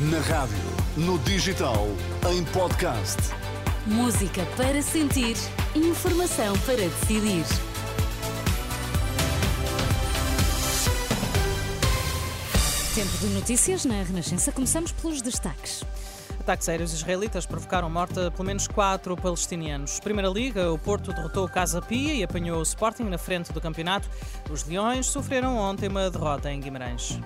Na rádio, no digital, em podcast. Música para sentir, informação para decidir. Tempo de notícias na Renascença. Começamos pelos destaques. Ataques aéreos israelitas provocaram morte a pelo menos quatro palestinianos. Primeira Liga, o Porto derrotou o Casa Pia e apanhou o Sporting na frente do campeonato. Os Leões sofreram ontem uma derrota em Guimarães.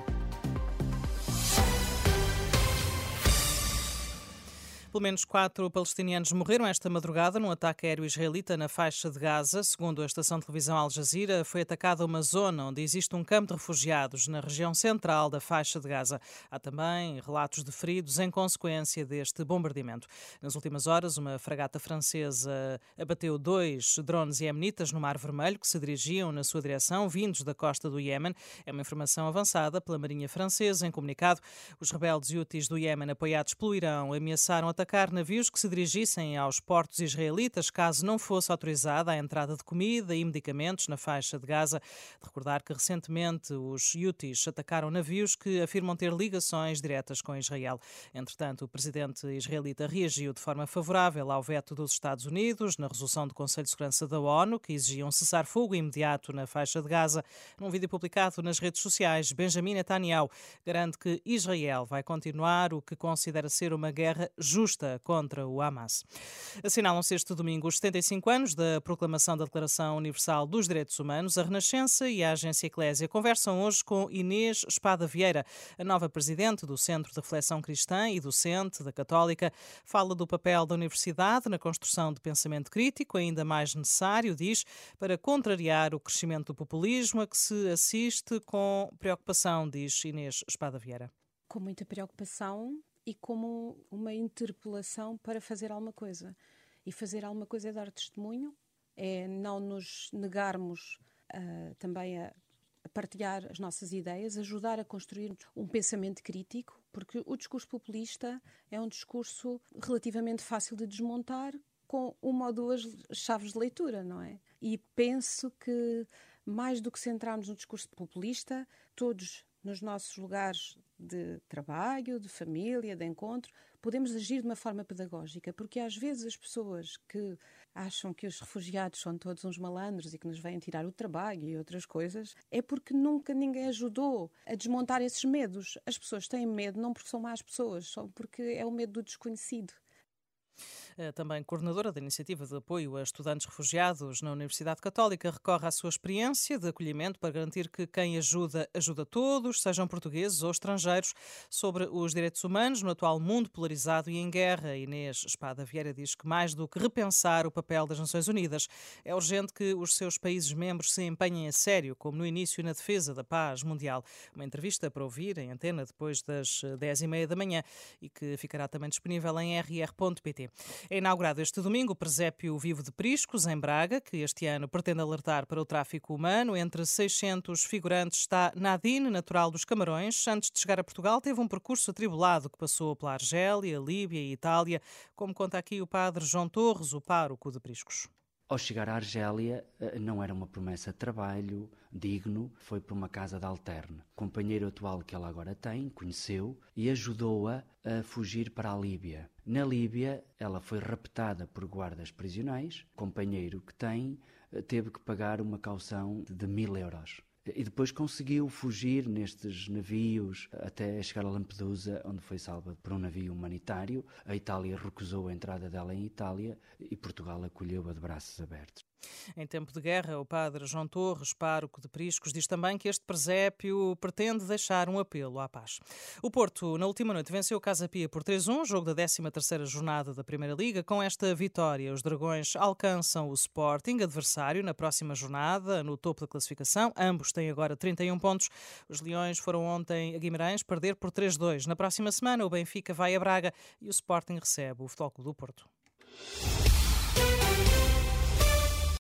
Pelo menos quatro palestinianos morreram esta madrugada num ataque aéreo israelita na faixa de Gaza. Segundo a estação de televisão Al Jazeera, foi atacada uma zona onde existe um campo de refugiados na região central da faixa de Gaza. Há também relatos de feridos em consequência deste bombardeamento. Nas últimas horas, uma fragata francesa abateu dois drones iemenitas no Mar Vermelho que se dirigiam na sua direção, vindos da costa do Iémen. É uma informação avançada pela Marinha Francesa. Em comunicado, os rebeldes Houthis do Iémen, apoiados pelo Irão, ameaçaram atacar atacar navios que se dirigissem aos portos israelitas caso não fosse autorizada a entrada de comida e medicamentos na faixa de Gaza. De recordar que recentemente os Houthis atacaram navios que afirmam ter ligações diretas com Israel. Entretanto, o presidente israelita reagiu de forma favorável ao veto dos Estados Unidos na resolução do Conselho de Segurança da ONU, que exigia um cessar-fogo imediato na faixa de Gaza. Num vídeo publicado nas redes sociais, Benjamin Netanyahu garante que Israel vai continuar o que considera ser uma guerra justa justa contra o Hamas. Assinalam-se este domingo os 75 anos da proclamação da Declaração Universal dos Direitos Humanos. A Renascença e a Agência Eclésia conversam hoje com Inês Espada Vieira, a nova presidente do Centro de Reflexão Cristã e docente da Católica. Fala do papel da universidade na construção de pensamento crítico, ainda mais necessário, diz, para contrariar o crescimento do populismo a que se assiste com preocupação, diz Inês Espada Vieira. Com muita preocupação, e como uma interpelação para fazer alguma coisa. E fazer alguma coisa é dar testemunho, é não nos negarmos uh, também a, a partilhar as nossas ideias, ajudar a construir um pensamento crítico, porque o discurso populista é um discurso relativamente fácil de desmontar com uma ou duas chaves de leitura, não é? E penso que mais do que centrarmos no discurso populista, todos nos nossos lugares de trabalho, de família, de encontro, podemos agir de uma forma pedagógica, porque às vezes as pessoas que acham que os refugiados são todos uns malandros e que nos vêm tirar o trabalho e outras coisas, é porque nunca ninguém ajudou a desmontar esses medos. As pessoas têm medo não porque são más pessoas, só porque é o medo do desconhecido. Eh, também coordenadora da iniciativa de apoio a estudantes refugiados na Universidade Católica, recorre à sua experiência de acolhimento para garantir que quem ajuda, ajuda todos, sejam portugueses ou estrangeiros, sobre os direitos humanos no atual mundo polarizado e em guerra. Inês Espada Vieira diz que mais do que repensar o papel das Nações Unidas, é urgente que os seus países membros se empenhem a sério, como no início na defesa da paz mundial. Uma entrevista para ouvir em antena depois das 10h30 da manhã e que ficará também disponível em rr.pt. É inaugurado este domingo o presépio Vivo de Priscos, em Braga, que este ano pretende alertar para o tráfico humano. Entre 600 figurantes está Nadine, natural dos Camarões. Antes de chegar a Portugal, teve um percurso atribulado que passou pela Argélia, Líbia e Itália, como conta aqui o padre João Torres, o pároco de Priscos. Ao chegar à Argélia, eh, não era uma promessa de trabalho digno, foi para uma casa de alterne. O companheiro atual que ela agora tem conheceu e ajudou-a a fugir para a Líbia. Na Líbia, ela foi raptada por guardas prisionais. O companheiro que tem eh, teve que pagar uma caução de mil euros. E depois conseguiu fugir nestes navios até chegar a Lampedusa, onde foi salva por um navio humanitário. A Itália recusou a entrada dela em Itália e Portugal acolheu-a de braços abertos. Em tempo de guerra, o padre João Torres, pároco de Priscos, diz também que este presépio pretende deixar um apelo à paz. O Porto, na última noite, venceu o Casa Pia por 3-1, jogo da 13ª jornada da Primeira Liga. Com esta vitória, os Dragões alcançam o Sporting, adversário, na próxima jornada, no topo da classificação. Ambos têm agora 31 pontos. Os Leões foram ontem a Guimarães perder por 3-2. Na próxima semana, o Benfica vai a Braga e o Sporting recebe o Futebol Clube do Porto.